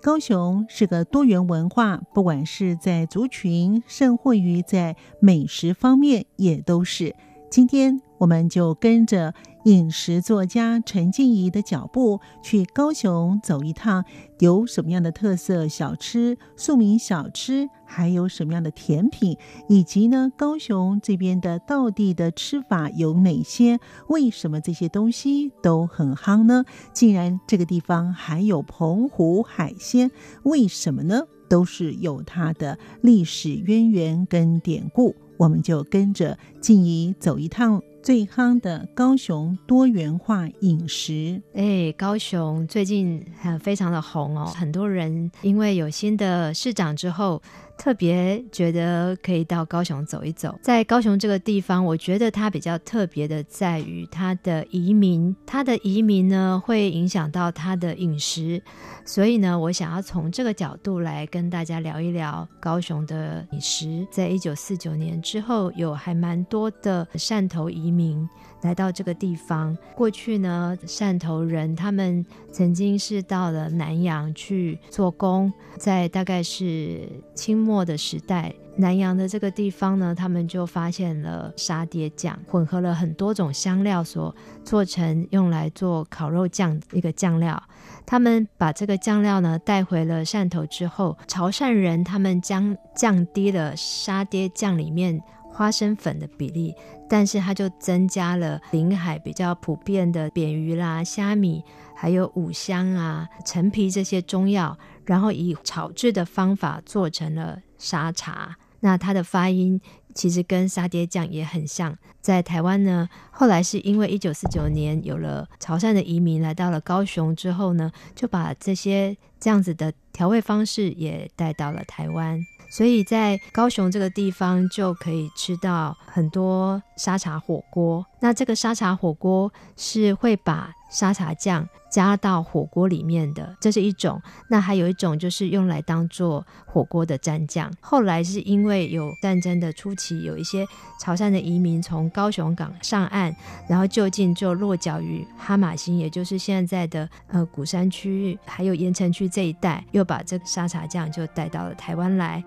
高雄是个多元文化，不管是在族群，甚或于在美食方面，也都是。今天我们就跟着饮食作家陈静怡的脚步去高雄走一趟，有什么样的特色小吃、庶民小吃，还有什么样的甜品，以及呢，高雄这边的道地的吃法有哪些？为什么这些东西都很夯呢？竟然这个地方还有澎湖海鲜，为什么呢？都是有它的历史渊源跟典故。我们就跟着静怡走一趟最夯的高雄多元化饮食。哎，高雄最近很非常的红哦，很多人因为有新的市长之后，特别觉得可以到高雄走一走。在高雄这个地方，我觉得它比较特别的在于它的移民，它的移民呢会影响到它的饮食，所以呢，我想要从这个角度来跟大家聊一聊高雄的饮食。在一九四九年之后，有还蛮多的汕头移民。来到这个地方，过去呢，汕头人他们曾经是到了南洋去做工，在大概是清末的时代，南洋的这个地方呢，他们就发现了沙爹酱，混合了很多种香料所做成用来做烤肉酱一个酱料。他们把这个酱料呢带回了汕头之后，潮汕人他们将降低了沙爹酱里面花生粉的比例。但是它就增加了临海比较普遍的扁鱼啦、虾米，还有五香啊、陈皮这些中药，然后以炒制的方法做成了沙茶。那它的发音其实跟沙爹酱也很像。在台湾呢，后来是因为一九四九年有了潮汕的移民来到了高雄之后呢，就把这些这样子的调味方式也带到了台湾。所以在高雄这个地方就可以吃到很多沙茶火锅。那这个沙茶火锅是会把沙茶酱加到火锅里面的，这是一种。那还有一种就是用来当做火锅的蘸酱。后来是因为有战争的初期，有一些潮汕的移民从高雄港上岸，然后就近就落脚于哈马星，也就是现在的呃鼓山区域还有盐城区这一带，又把这个沙茶酱就带到了台湾来。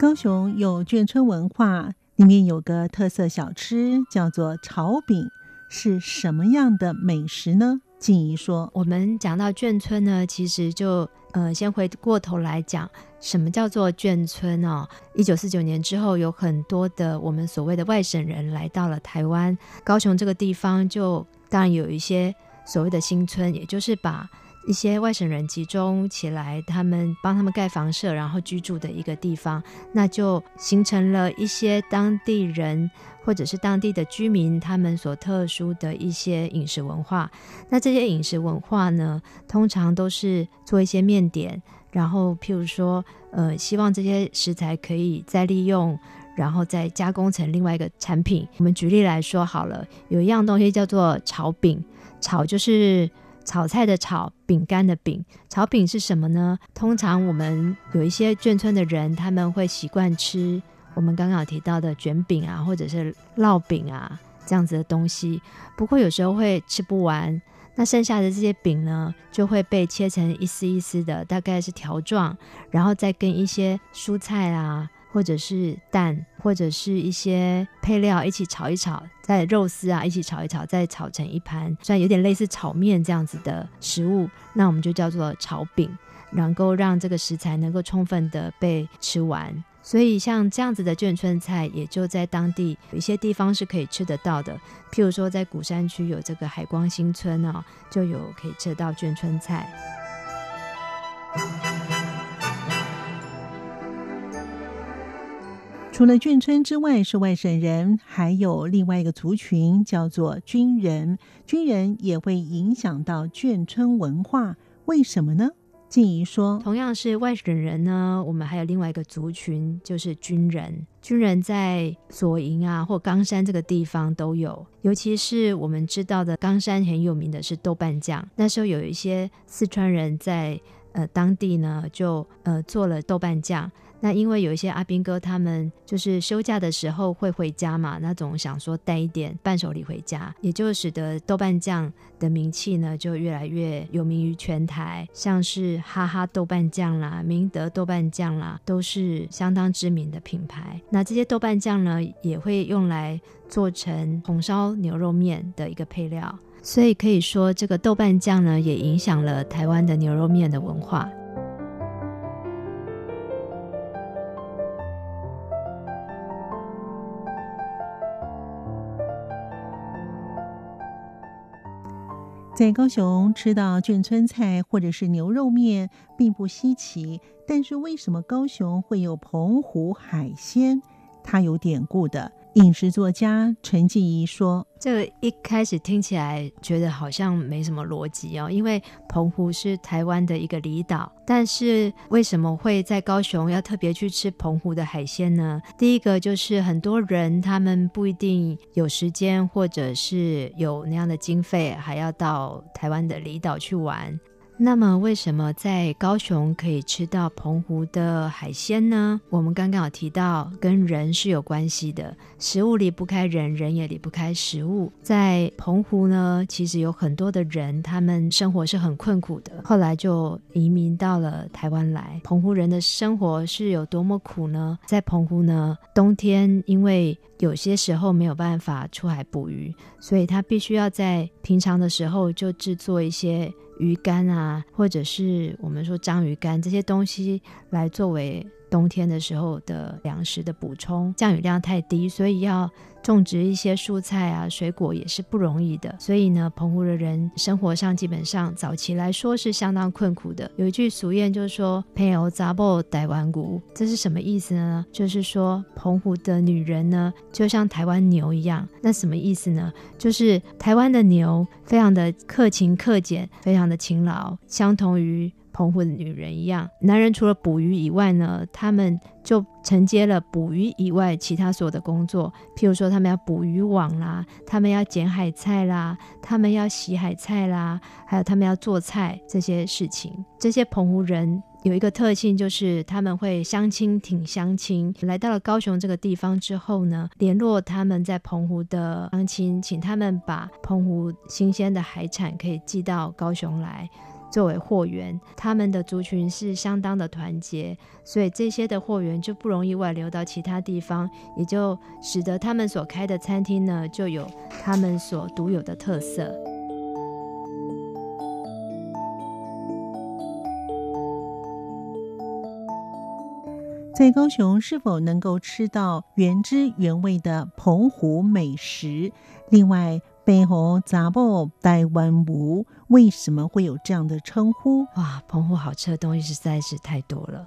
高雄有眷村文化，里面有个特色小吃叫做炒饼，是什么样的美食呢？静怡说，我们讲到眷村呢，其实就呃，先回过头来讲，什么叫做眷村哦？一九四九年之后，有很多的我们所谓的外省人来到了台湾，高雄这个地方就当然有一些所谓的新村，也就是把。一些外省人集中起来，他们帮他们盖房舍，然后居住的一个地方，那就形成了一些当地人或者是当地的居民他们所特殊的一些饮食文化。那这些饮食文化呢，通常都是做一些面点，然后譬如说，呃，希望这些食材可以再利用，然后再加工成另外一个产品。我们举例来说好了，有一样东西叫做炒饼，炒就是。炒菜的炒，饼干的饼，炒饼是什么呢？通常我们有一些眷村的人，他们会习惯吃我们刚刚提到的卷饼啊，或者是烙饼啊这样子的东西。不过有时候会吃不完，那剩下的这些饼呢，就会被切成一丝一丝的，大概是条状，然后再跟一些蔬菜啊。或者是蛋，或者是一些配料一起炒一炒，再肉丝啊一起炒一炒，再炒成一盘，虽然有点类似炒面这样子的食物，那我们就叫做炒饼，能够让这个食材能够充分的被吃完。所以像这样子的眷村菜，也就在当地有一些地方是可以吃得到的，譬如说在鼓山区有这个海光新村哦，就有可以吃到眷村菜。除了眷村之外是外省人，还有另外一个族群叫做军人。军人也会影响到眷村文化，为什么呢？静怡说：“同样是外省人呢，我们还有另外一个族群，就是军人。军人在左营啊或冈山这个地方都有，尤其是我们知道的冈山很有名的是豆瓣酱。那时候有一些四川人在呃当地呢，就呃做了豆瓣酱。”那因为有一些阿兵哥，他们就是休假的时候会回家嘛，那总想说带一点伴手礼回家，也就使得豆瓣酱的名气呢就越来越有名于全台，像是哈哈豆瓣酱啦、明德豆瓣酱啦，都是相当知名的品牌。那这些豆瓣酱呢，也会用来做成红烧牛肉面的一个配料，所以可以说这个豆瓣酱呢，也影响了台湾的牛肉面的文化。在高雄吃到眷村菜或者是牛肉面并不稀奇，但是为什么高雄会有澎湖海鲜？它有典故的。饮食作家陈静怡说：“这个一开始听起来觉得好像没什么逻辑哦，因为澎湖是台湾的一个离岛，但是为什么会在高雄要特别去吃澎湖的海鲜呢？第一个就是很多人他们不一定有时间，或者是有那样的经费，还要到台湾的离岛去玩。”那么，为什么在高雄可以吃到澎湖的海鲜呢？我们刚刚有提到，跟人是有关系的，食物离不开人，人也离不开食物。在澎湖呢，其实有很多的人，他们生活是很困苦的，后来就移民到了台湾来。澎湖人的生活是有多么苦呢？在澎湖呢，冬天因为有些时候没有办法出海捕鱼，所以他必须要在平常的时候就制作一些。鱼干啊，或者是我们说章鱼干这些东西，来作为冬天的时候的粮食的补充。降雨量太低，所以要。种植一些蔬菜啊、水果也是不容易的，所以呢，澎湖的人生活上基本上早期来说是相当困苦的。有一句俗谚就是说“澎湖查某台湾牛”，这是什么意思呢？就是说澎湖的女人呢，就像台湾牛一样。那什么意思呢？就是台湾的牛非常的克勤克俭，非常的勤劳，相同于。澎湖的女人一样，男人除了捕鱼以外呢，他们就承接了捕鱼以外其他所有的工作。譬如说，他们要捕鱼网啦，他们要捡海菜啦，他们要洗海菜啦，还有他们要做菜这些事情。这些澎湖人有一个特性，就是他们会乡亲挺乡亲。来到了高雄这个地方之后呢，联络他们在澎湖的乡亲，请他们把澎湖新鲜的海产可以寄到高雄来。作为货源，他们的族群是相当的团结，所以这些的货源就不容易外流到其他地方，也就使得他们所开的餐厅呢，就有他们所独有的特色。在高雄是否能够吃到原汁原味的澎湖美食？另外，澎湖查某台湾牛，为什么会有这样的称呼？哇，澎湖好吃的东西实在是太多了。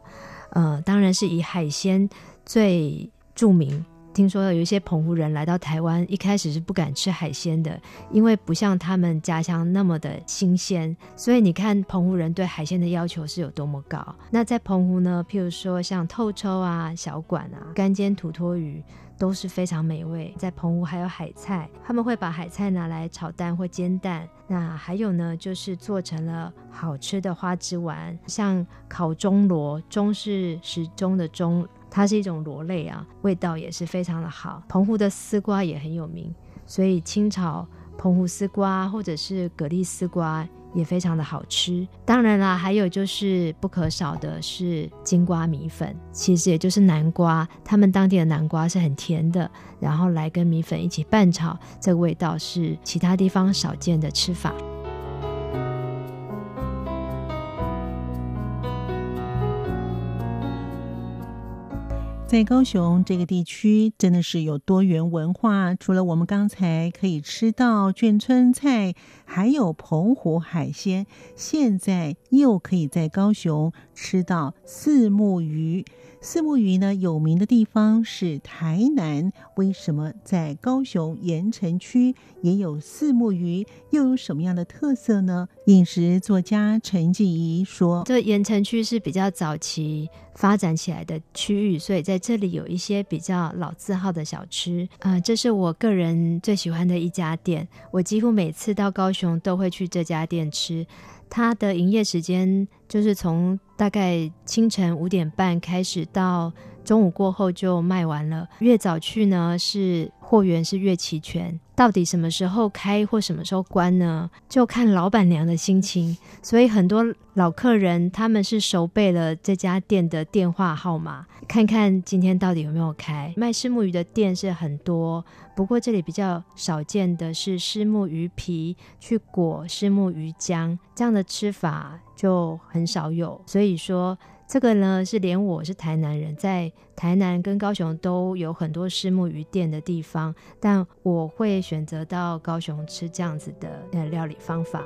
呃，当然是以海鲜最著名。听说有一些澎湖人来到台湾，一开始是不敢吃海鲜的，因为不像他们家乡那么的新鲜。所以你看，澎湖人对海鲜的要求是有多么高。那在澎湖呢，譬如说像透抽啊、小管啊、干煎土托鱼。都是非常美味。在澎湖还有海菜，他们会把海菜拿来炒蛋或煎蛋。那还有呢，就是做成了好吃的花枝丸，像烤钟螺，钟是时钟的钟，它是一种螺类啊，味道也是非常的好。澎湖的丝瓜也很有名，所以清炒澎湖丝瓜或者是蛤蜊丝瓜。也非常的好吃，当然啦，还有就是不可少的是金瓜米粉，其实也就是南瓜，他们当地的南瓜是很甜的，然后来跟米粉一起拌炒，这个味道是其他地方少见的吃法。在高雄这个地区，真的是有多元文化。除了我们刚才可以吃到眷村菜，还有澎湖海鲜，现在又可以在高雄吃到四目鱼。四目鱼呢，有名的地方是台南，为什么在高雄盐城区也有四目鱼？又有什么样的特色呢？饮食作家陈静怡说：“这盐城区是比较早期发展起来的区域，所以在这里有一些比较老字号的小吃。啊、呃，这是我个人最喜欢的一家店，我几乎每次到高雄都会去这家店吃。”它的营业时间就是从大概清晨五点半开始，到中午过后就卖完了。越早去呢，是货源是越齐全。到底什么时候开或什么时候关呢？就看老板娘的心情。所以很多老客人他们是熟背了这家店的电话号码，看看今天到底有没有开。卖虱目鱼的店是很多，不过这里比较少见的是虱目鱼皮去裹虱目鱼浆，这样的吃法就很少有。所以说。这个呢，是连我是台南人，在台南跟高雄都有很多虱目鱼店的地方，但我会选择到高雄吃这样子的料理方法。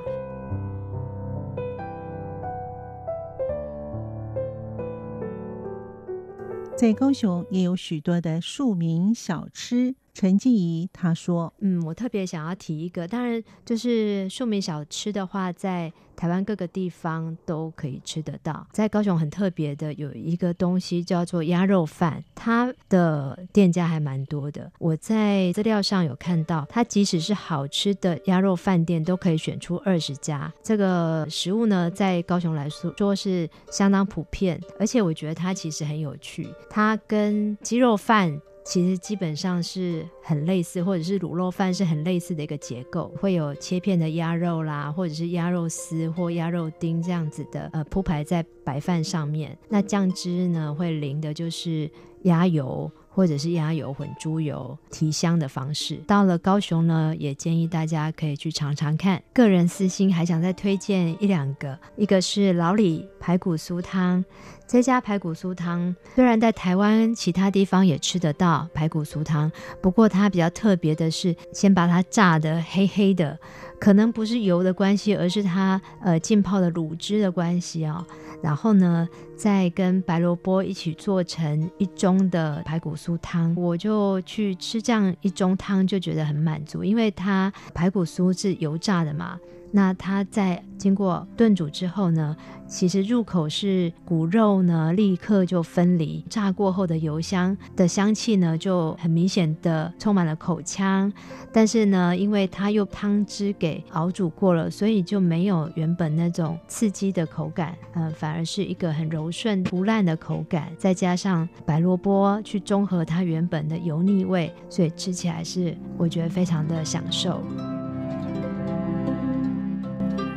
在高雄也有许多的庶民小吃。陈静怡她说：“嗯，我特别想要提一个，当然就是庶民小吃的话，在台湾各个地方都可以吃得到。在高雄很特别的有一个东西叫做鸭肉饭，它的店家还蛮多的。我在资料上有看到，它即使是好吃的鸭肉饭店，都可以选出二十家。这个食物呢，在高雄来说说是相当普遍，而且我觉得它其实很有趣，它跟鸡肉饭。”其实基本上是很类似，或者是卤肉饭是很类似的一个结构，会有切片的鸭肉啦，或者是鸭肉丝或鸭肉丁这样子的，呃，铺排在白饭上面。那酱汁呢，会淋的就是鸭油。或者是鸭油混猪油提香的方式。到了高雄呢，也建议大家可以去尝尝看。个人私心还想再推荐一两个，一个是老李排骨酥汤。这家排骨酥汤虽然在台湾其他地方也吃得到排骨酥汤，不过它比较特别的是，先把它炸得黑黑的，可能不是油的关系，而是它呃浸泡的卤汁的关系哦。然后呢，再跟白萝卜一起做成一盅的排骨酥汤，我就去吃这样一盅汤，就觉得很满足，因为它排骨酥是油炸的嘛。那它在经过炖煮之后呢，其实入口是骨肉呢，立刻就分离。炸过后的油香的香气呢，就很明显的充满了口腔。但是呢，因为它用汤汁给熬煮过了，所以就没有原本那种刺激的口感，呃，反而是一个很柔顺不烂的口感。再加上白萝卜去中和它原本的油腻味，所以吃起来是我觉得非常的享受。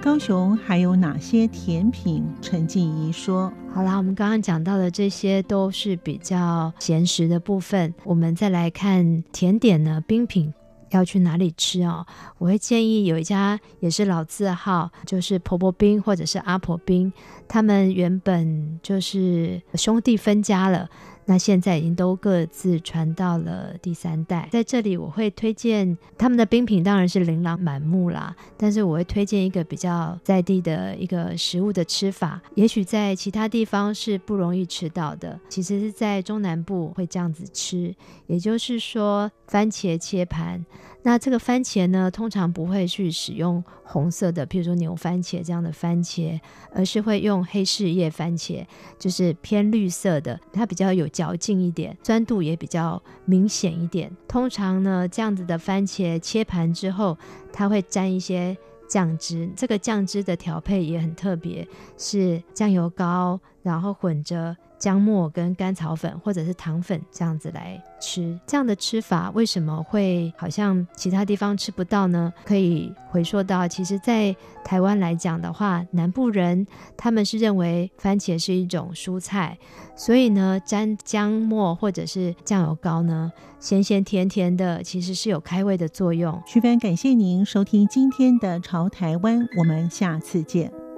高雄还有哪些甜品？陈静怡说：“好啦，我们刚刚讲到的这些都是比较咸食的部分。我们再来看甜点呢，冰品要去哪里吃哦？我会建议有一家也是老字号，就是婆婆冰或者是阿婆冰，他们原本就是兄弟分家了。”那现在已经都各自传到了第三代，在这里我会推荐他们的冰品，当然是琳琅满目啦。但是我会推荐一个比较在地的一个食物的吃法，也许在其他地方是不容易吃到的，其实是在中南部会这样子吃，也就是说番茄切盘。那这个番茄呢，通常不会去使用红色的，譬如说牛番茄这样的番茄，而是会用黑柿叶番茄，就是偏绿色的，它比较有嚼劲一点，酸度也比较明显一点。通常呢，这样子的番茄切盘之后，它会沾一些酱汁，这个酱汁的调配也很特别，是酱油膏，然后混着。姜末跟甘草粉或者是糖粉这样子来吃，这样的吃法为什么会好像其他地方吃不到呢？可以回溯到，其实，在台湾来讲的话，南部人他们是认为番茄是一种蔬菜，所以呢，沾姜末或者是酱油膏呢，咸咸甜甜的，其实是有开胃的作用。徐帆，感谢您收听今天的潮台湾，我们下次见。